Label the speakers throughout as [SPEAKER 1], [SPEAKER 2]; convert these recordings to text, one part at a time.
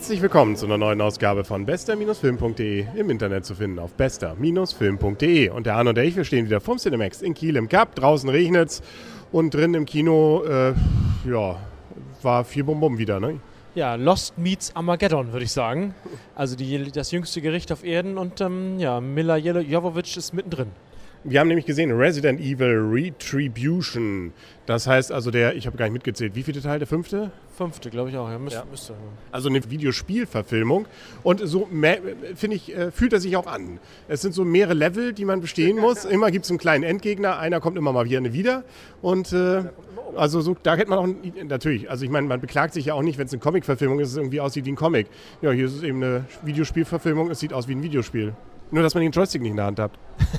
[SPEAKER 1] Herzlich willkommen zu einer neuen Ausgabe von bester-film.de im Internet zu finden auf bester-film.de. Und der Arne und der ich, wir stehen wieder vom Cinemax in Kiel im Cup. Draußen regnet's und drin im Kino, äh, ja, war viel Bum-Bum wieder, ne?
[SPEAKER 2] Ja, Lost meets Armageddon, würde ich sagen. Also die, das jüngste Gericht auf Erden und ähm, ja, Mila Jovovich ist mittendrin.
[SPEAKER 1] Wir haben nämlich gesehen Resident Evil Retribution. Das heißt also der, ich habe gar nicht mitgezählt, wie viele Teil? Der fünfte?
[SPEAKER 2] Fünfte, glaube ich auch. Ja, müsste, ja. müsste.
[SPEAKER 1] Also eine Videospielverfilmung. Und so finde ich, äh, fühlt er sich auch an. Es sind so mehrere Level, die man bestehen muss. Immer gibt es einen kleinen Endgegner. Einer kommt immer mal wieder wieder. Und äh, also so, da hätte man auch natürlich. Also ich meine, man beklagt sich ja auch nicht, wenn es eine Comic-Verfilmung ist, es irgendwie aussieht wie ein Comic. Ja, hier ist es eben eine Videospielverfilmung. Es sieht aus wie ein Videospiel. Nur, dass man den Joystick nicht in der Hand hat.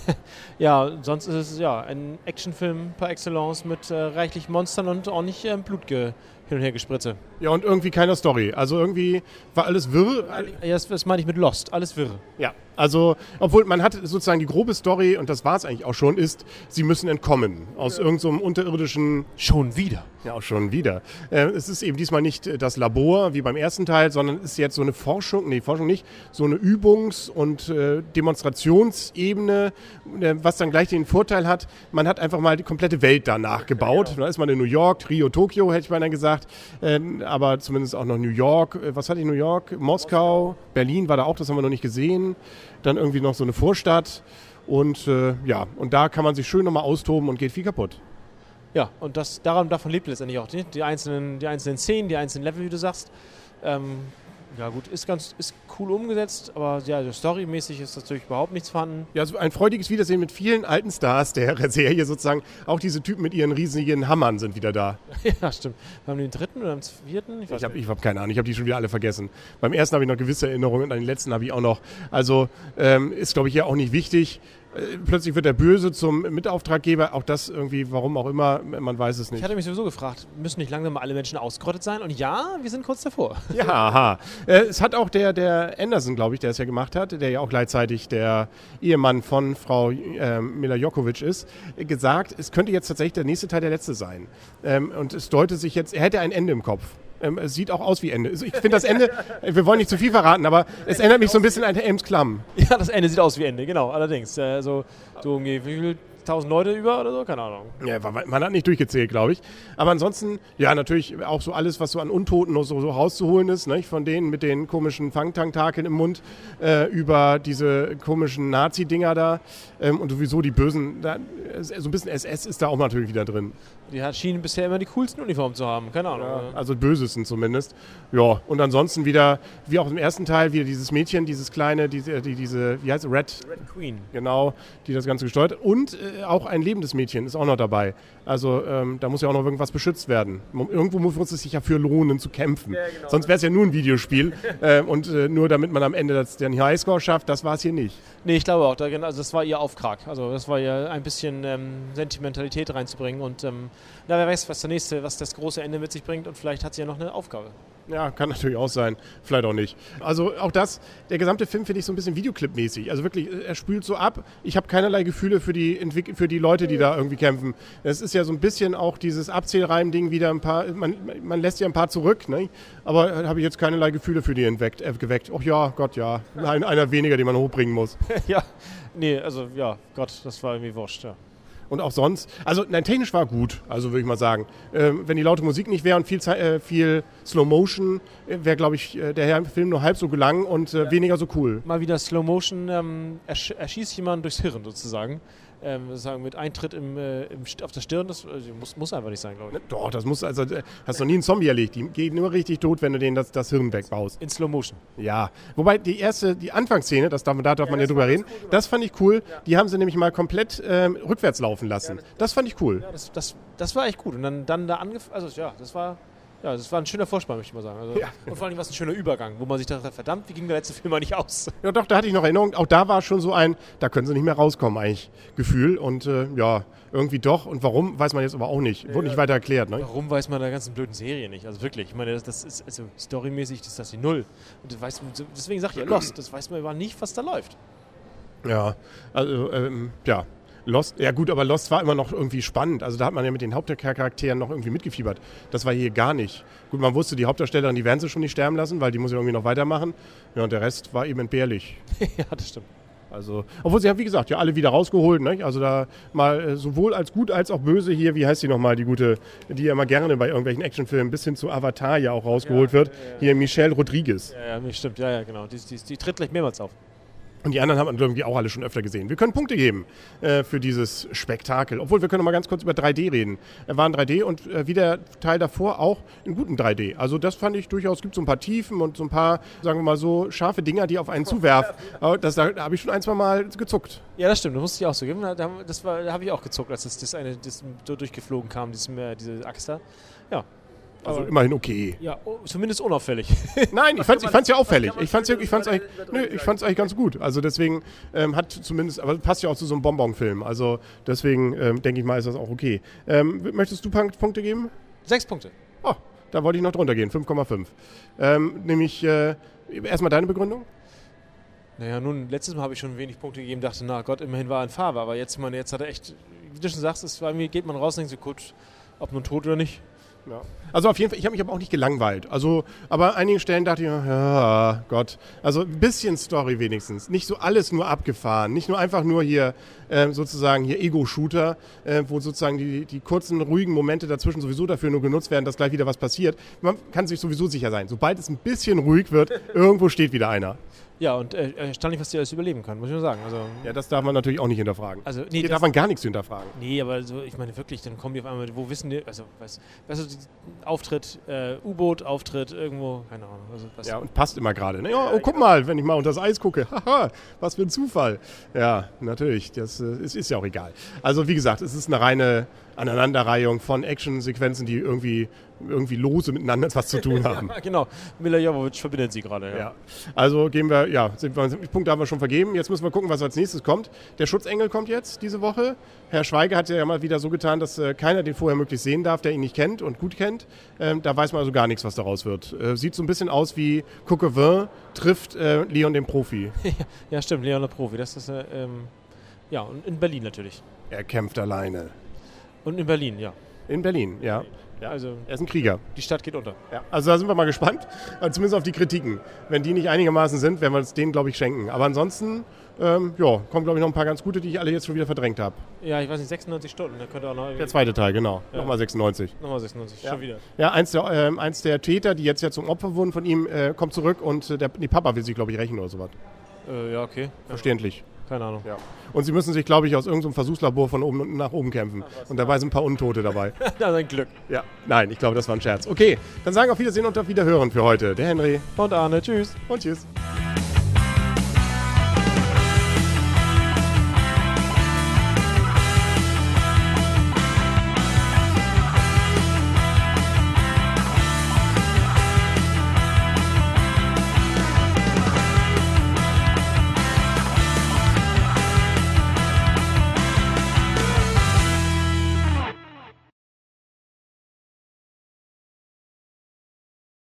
[SPEAKER 2] ja, sonst ist es ja ein Actionfilm par excellence mit äh, reichlich Monstern und auch nicht äh, Blutge hin und her gespritze.
[SPEAKER 1] Ja, und irgendwie keine Story. Also irgendwie war alles wirr.
[SPEAKER 2] Ja, das, das meine ich mit Lost. Alles wirr.
[SPEAKER 1] Ja, also, obwohl man hat sozusagen die grobe Story, und das war es eigentlich auch schon, ist, sie müssen entkommen aus ja. irgendeinem so unterirdischen.
[SPEAKER 2] Schon wieder.
[SPEAKER 1] Ja, auch schon wieder. Äh, es ist eben diesmal nicht das Labor wie beim ersten Teil, sondern es ist jetzt so eine Forschung, nee, Forschung nicht, so eine Übungs- und äh, Demonstrationsebene, äh, was dann gleich den Vorteil hat, man hat einfach mal die komplette Welt danach gebaut. Ja, genau. Da ist man in New York, Rio, Tokio, hätte ich mal gesagt, ähm, aber zumindest auch noch New York. Äh, was hatte ich New York? Moskau, Moskau, Berlin war da auch, das haben wir noch nicht gesehen dann irgendwie noch so eine Vorstadt. Und äh, ja, und da kann man sich schön nochmal austoben und geht viel kaputt.
[SPEAKER 2] Ja, und das, daran, davon lebt letztendlich auch die, die, einzelnen, die einzelnen Szenen, die einzelnen Level, wie du sagst. Ähm, ja gut, ist ganz ist cool umgesetzt, aber ja, storymäßig ist natürlich überhaupt nichts vorhanden.
[SPEAKER 1] Ja, also ein freudiges Wiedersehen mit vielen alten Stars der Serie sozusagen. Auch diese Typen mit ihren riesigen Hammern sind wieder da.
[SPEAKER 2] ja, stimmt. Wir haben den dritten oder den vierten?
[SPEAKER 1] Ich, ich habe hab keine Ahnung, ich habe die schon wieder alle vergessen. Beim ersten habe ich noch gewisse Erinnerungen und an den letzten habe ich auch noch. Also ähm, ist, glaube ich, ja auch nicht wichtig. Äh, plötzlich wird der Böse zum Mitauftraggeber. Auch das irgendwie, warum auch immer, man weiß es nicht.
[SPEAKER 2] Ich hatte mich sowieso gefragt, müssen nicht langsam alle Menschen ausgerottet sein? Und ja, wir sind kurz davor.
[SPEAKER 1] Ja, aha. Äh, es hat auch der, der Anderson, glaube ich, der es ja gemacht hat, der ja auch gleichzeitig der Ehemann von Frau äh, Mila Jokovic ist, gesagt, es könnte jetzt tatsächlich der nächste Teil der letzte sein. Ähm, und es deutet sich jetzt, er hätte ein Ende im Kopf. Ähm, es sieht auch aus wie Ende. Also ich finde das Ende, wir wollen nicht zu viel verraten, aber es erinnert mich so ein bisschen an Elms Klamm.
[SPEAKER 2] Ja, das Ende sieht aus wie Ende, genau, allerdings. Äh, so, so wie viel 1000 Leute über oder so, keine Ahnung.
[SPEAKER 1] Ja, man hat nicht durchgezählt, glaube ich. Aber ansonsten, ja, natürlich auch so alles, was so an Untoten noch so, so rauszuholen ist, nicht? von denen mit den komischen Fangtanktakeln im Mund, äh, über diese komischen Nazi-Dinger da ähm, und sowieso die bösen, da, so ein bisschen SS ist da auch natürlich wieder drin.
[SPEAKER 2] Die schienen bisher immer die coolsten Uniformen zu haben, keine Ahnung. Ja,
[SPEAKER 1] also bösesten zumindest. Ja, und ansonsten wieder, wie auch im ersten Teil, wieder dieses Mädchen, dieses kleine, diese, die, diese wie heißt es, Red,
[SPEAKER 2] Red Queen.
[SPEAKER 1] Genau, die das Ganze gesteuert. Und äh, auch ein lebendes Mädchen ist auch noch dabei. Also ähm, da muss ja auch noch irgendwas beschützt werden. Irgendwo muss es sich ja für lohnen zu kämpfen. Ja, genau. Sonst wäre es ja nur ein Videospiel. äh, und äh, nur damit man am Ende das, den Highscore schafft, das war es hier nicht.
[SPEAKER 2] Nee, ich glaube auch. Da, also das war ihr Auftrag. Also das war ihr ein bisschen ähm, Sentimentalität reinzubringen. Und ähm, na, wer weiß, was, der nächste, was das große Ende mit sich bringt. Und vielleicht hat sie ja noch eine Aufgabe.
[SPEAKER 1] Ja, kann natürlich auch sein. Vielleicht auch nicht. Also auch das, der gesamte Film finde ich so ein bisschen Videoclip-mäßig. Also wirklich, er spült so ab. Ich habe keinerlei Gefühle für die, für die Leute, die da irgendwie kämpfen. Es ist ja so ein bisschen auch dieses Abzählreim-Ding wieder ein paar, man, man lässt ja ein paar zurück, ne? aber habe ich jetzt keinerlei Gefühle für die entweckt, äh, geweckt. Ach ja, Gott, ja. Ein, einer weniger, den man hochbringen muss.
[SPEAKER 2] ja, nee, also ja, Gott, das war irgendwie wurscht, ja
[SPEAKER 1] und auch sonst. Also nein, technisch war gut, also würde ich mal sagen. Ähm, wenn die laute Musik nicht wäre und viel, äh, viel Slow Motion, äh, wäre, glaube ich, äh, der Film nur halb so gelang und äh, ja. weniger so cool.
[SPEAKER 2] Mal wieder Slow Motion ähm, ersch erschießt jemanden durchs Hirn sozusagen ähm, sozusagen mit Eintritt im, äh, im, auf der Stirn, das also muss, muss einfach nicht sein, glaube ich. Ne,
[SPEAKER 1] doch, das muss, also äh, hast du noch nie einen Zombie erlegt. Die geht nur richtig tot, wenn du denen das, das Hirn wegbaust.
[SPEAKER 2] In Slow Motion.
[SPEAKER 1] Ja. Wobei die erste, die Anfangsszene, das darf, da darf ja, man ja drüber reden, cool das fand ich cool. Ja. Die haben sie nämlich mal komplett ähm, rückwärts laufen lassen. Ja, das, das, fand ich cool.
[SPEAKER 2] Ja, das, das, das war echt gut. Und dann, dann da angefangen, also ja, das war ja, das war ein schöner Vorspann, möchte ich mal sagen. Also, ja. Und vor allem war es ein schöner Übergang, wo man sich dachte, verdammt, wie ging der letzte Film mal nicht aus?
[SPEAKER 1] Ja, doch, da hatte ich noch Erinnerung. Auch da war schon so ein, da können sie nicht mehr rauskommen, eigentlich, Gefühl. Und äh, ja, irgendwie doch. Und warum, weiß man jetzt aber auch nicht. Wurde ja, nicht weiter erklärt. Ne?
[SPEAKER 2] Warum weiß man der ganzen blöden Serie nicht? Also wirklich, ich meine, das, das ist also storymäßig ist das die Null. Und das weiß, deswegen sage ich ja Lost, das weiß man aber nicht, was da läuft.
[SPEAKER 1] Ja, also, ähm, ja. Lost, ja gut, aber Lost war immer noch irgendwie spannend. Also da hat man ja mit den Hauptcharakteren noch irgendwie mitgefiebert. Das war hier gar nicht. Gut, man wusste, die Hauptdarstellerin, die werden sie schon nicht sterben lassen, weil die muss ja irgendwie noch weitermachen. Ja, und der Rest war eben entbehrlich.
[SPEAKER 2] ja, das stimmt.
[SPEAKER 1] Also, obwohl sie haben, wie gesagt, ja alle wieder rausgeholt. Ne? Also da mal äh, sowohl als gut als auch böse hier, wie heißt sie nochmal, die gute, die ja immer gerne bei irgendwelchen Actionfilmen bis hin zu Avatar ja auch rausgeholt
[SPEAKER 2] Ja,
[SPEAKER 1] wird.
[SPEAKER 2] ja, ja.
[SPEAKER 1] Hier Michelle Rodriguez.
[SPEAKER 2] Ja, ja, stimmt. Ja, ja, genau. Die, die, die tritt gleich mehrmals auf.
[SPEAKER 1] Und die anderen haben wir irgendwie auch alle schon öfter gesehen. Wir können Punkte geben äh, für dieses Spektakel. Obwohl, wir können noch mal ganz kurz über 3D reden. Er war in 3D und äh, wie der Teil davor auch in guten 3D. Also das fand ich durchaus, gibt so ein paar Tiefen und so ein paar, sagen wir mal so, scharfe Dinger, die auf einen zuwerfen. Aber das, da, habe ich schon ein, zwei Mal gezuckt.
[SPEAKER 2] Ja, das stimmt. Das musste ich auch so geben. Da, das war- da habe ich auch gezuckt, als das, das eine das durchgeflogen kam, dieses, äh, diese Axt da. Ja.
[SPEAKER 1] Also
[SPEAKER 2] Aber-
[SPEAKER 1] immerhin okay.
[SPEAKER 2] Ja, oh, zumindest unauffällig.
[SPEAKER 1] Nein, ich fand's, ich fand's ja auffällig.
[SPEAKER 2] man
[SPEAKER 1] Ich fand's, ja, ich fand's, eigentlich, nö, ich fand's eigentlich ganz gut. Also deswegen ähm, hat zumindest, aber passt ja auch zu so einem Bonbon-Film. Also deswegen ähm, denke ich mal, ist das auch okay. Ähm, möchtest du Punk- Punkte geben?
[SPEAKER 2] Sechs Punkte.
[SPEAKER 1] Oh, da wollte ich noch drunter gehen, 5,5. Ähm, nämlich äh, erstmal deine Begründung.
[SPEAKER 2] Naja, nun, letztes Mal habe ich schon wenig Punkte gegeben, dachte, na Gott, immerhin war er in Farbe. Aber jetzt, meine, jetzt hat er echt, wie du schon sagst, es war, mir geht man raus und denkt so, gut, ob nun tot oder nicht.
[SPEAKER 1] Ja. Also auf jeden Fall, ich habe mich aber auch nicht gelangweilt. Also, aber an einigen Stellen dachte ich, ja, Gott. Also ein bisschen Story wenigstens. Nicht so alles nur abgefahren. Nicht nur einfach nur hier ähm, sozusagen hier Ego-Shooter, äh, wo sozusagen die, die kurzen, ruhigen Momente dazwischen sowieso dafür nur genutzt werden, dass gleich wieder was passiert. Man kann sich sowieso sicher sein. Sobald es ein bisschen ruhig wird, irgendwo steht wieder einer.
[SPEAKER 2] Ja, und äh, erstaunlich, was die alles überleben kann, muss ich nur sagen. Also,
[SPEAKER 1] Ja, das darf man natürlich auch nicht hinterfragen.
[SPEAKER 2] also nee,
[SPEAKER 1] Hier darf man gar nichts hinterfragen.
[SPEAKER 2] nee, aber so, ich meine wirklich, dann kommen die auf einmal, wo wissen die, also, weißt, weißt du, Auftritt, äh, U-Boot, Auftritt irgendwo, keine Ahnung. Also, was,
[SPEAKER 1] Ja, und passt immer gerade. Ne? Ja, oh, guck mal, wenn ich mal unter das Eis gucke. Haha, was für ein Zufall. Ja, natürlich. Das äh, ist, ist ja auch egal. Also, wie gesagt, es ist eine reine Aneinanderreihung von Actionsequenzen, die irgendwie, irgendwie lose miteinander was zu tun haben.
[SPEAKER 2] Ja, genau. Mila Jovovich verbindet sie gerade. Ja.
[SPEAKER 1] Ja. Also gehen wir, ja, sind wir, Punkte haben wir schon vergeben. Jetzt müssen wir gucken, was als nächstes kommt. Der Schutzengel kommt jetzt diese Woche. Herr Schweiger hat ja mal wieder so getan, dass äh, keiner den vorher möglichst sehen darf, der ihn nicht kennt und gut kennt. Ähm, da weiß man also gar nichts, was daraus wird. Äh, sieht so ein bisschen aus wie Coquevin trifft äh, Leon den Profi.
[SPEAKER 2] ja, stimmt, Leon der Profi. Das ist, äh, ähm, ja, und in Berlin natürlich.
[SPEAKER 1] Er kämpft alleine.
[SPEAKER 2] Und in Berlin, ja.
[SPEAKER 1] In Berlin, ja.
[SPEAKER 2] ja. Also,
[SPEAKER 1] Er ist ein Krieger.
[SPEAKER 2] die Stadt geht unter.
[SPEAKER 1] Ja. Also da sind wir mal gespannt. Also zumindest auf die Kritiken. Wenn die nicht einigermaßen sind, werden wir uns denen, glaube ich, schenken. Aber ansonsten, ähm, ja, kommen, glaube ich, noch ein paar ganz gute, die ich alle jetzt schon wieder verdrängt habe.
[SPEAKER 2] Ja, ich weiß nicht, 96 Stunden. Da könnte auch noch
[SPEAKER 1] Der zweite Teil, genau.
[SPEAKER 2] Ja.
[SPEAKER 1] Nochmal 96.
[SPEAKER 2] Nochmal 96,
[SPEAKER 1] Ja.
[SPEAKER 2] schon wieder.
[SPEAKER 1] Ja, eins der, ähm, eins der Täter, die jetzt ja zum Opfer wurden von ihm, äh, kommt zurück und äh, der die Papa will sich, glaube ich, rächen oder sowas.
[SPEAKER 2] Äh, ja, okay.
[SPEAKER 1] Verständlich.
[SPEAKER 2] Keine Ahnung.
[SPEAKER 1] Ja. Und sie müssen sich, glaube ich, aus irgendeinem Versuchslabor von oben und nach oben kämpfen. Und dabei sind ein paar Untote dabei.
[SPEAKER 2] Na, sein Glück.
[SPEAKER 1] Ja, nein, ich glaube, das war ein Scherz. Okay, dann sagen wir auf Wiedersehen und auf Wiederhören für heute. Der Henry
[SPEAKER 2] Und Arne, tschüss.
[SPEAKER 1] und tschüss.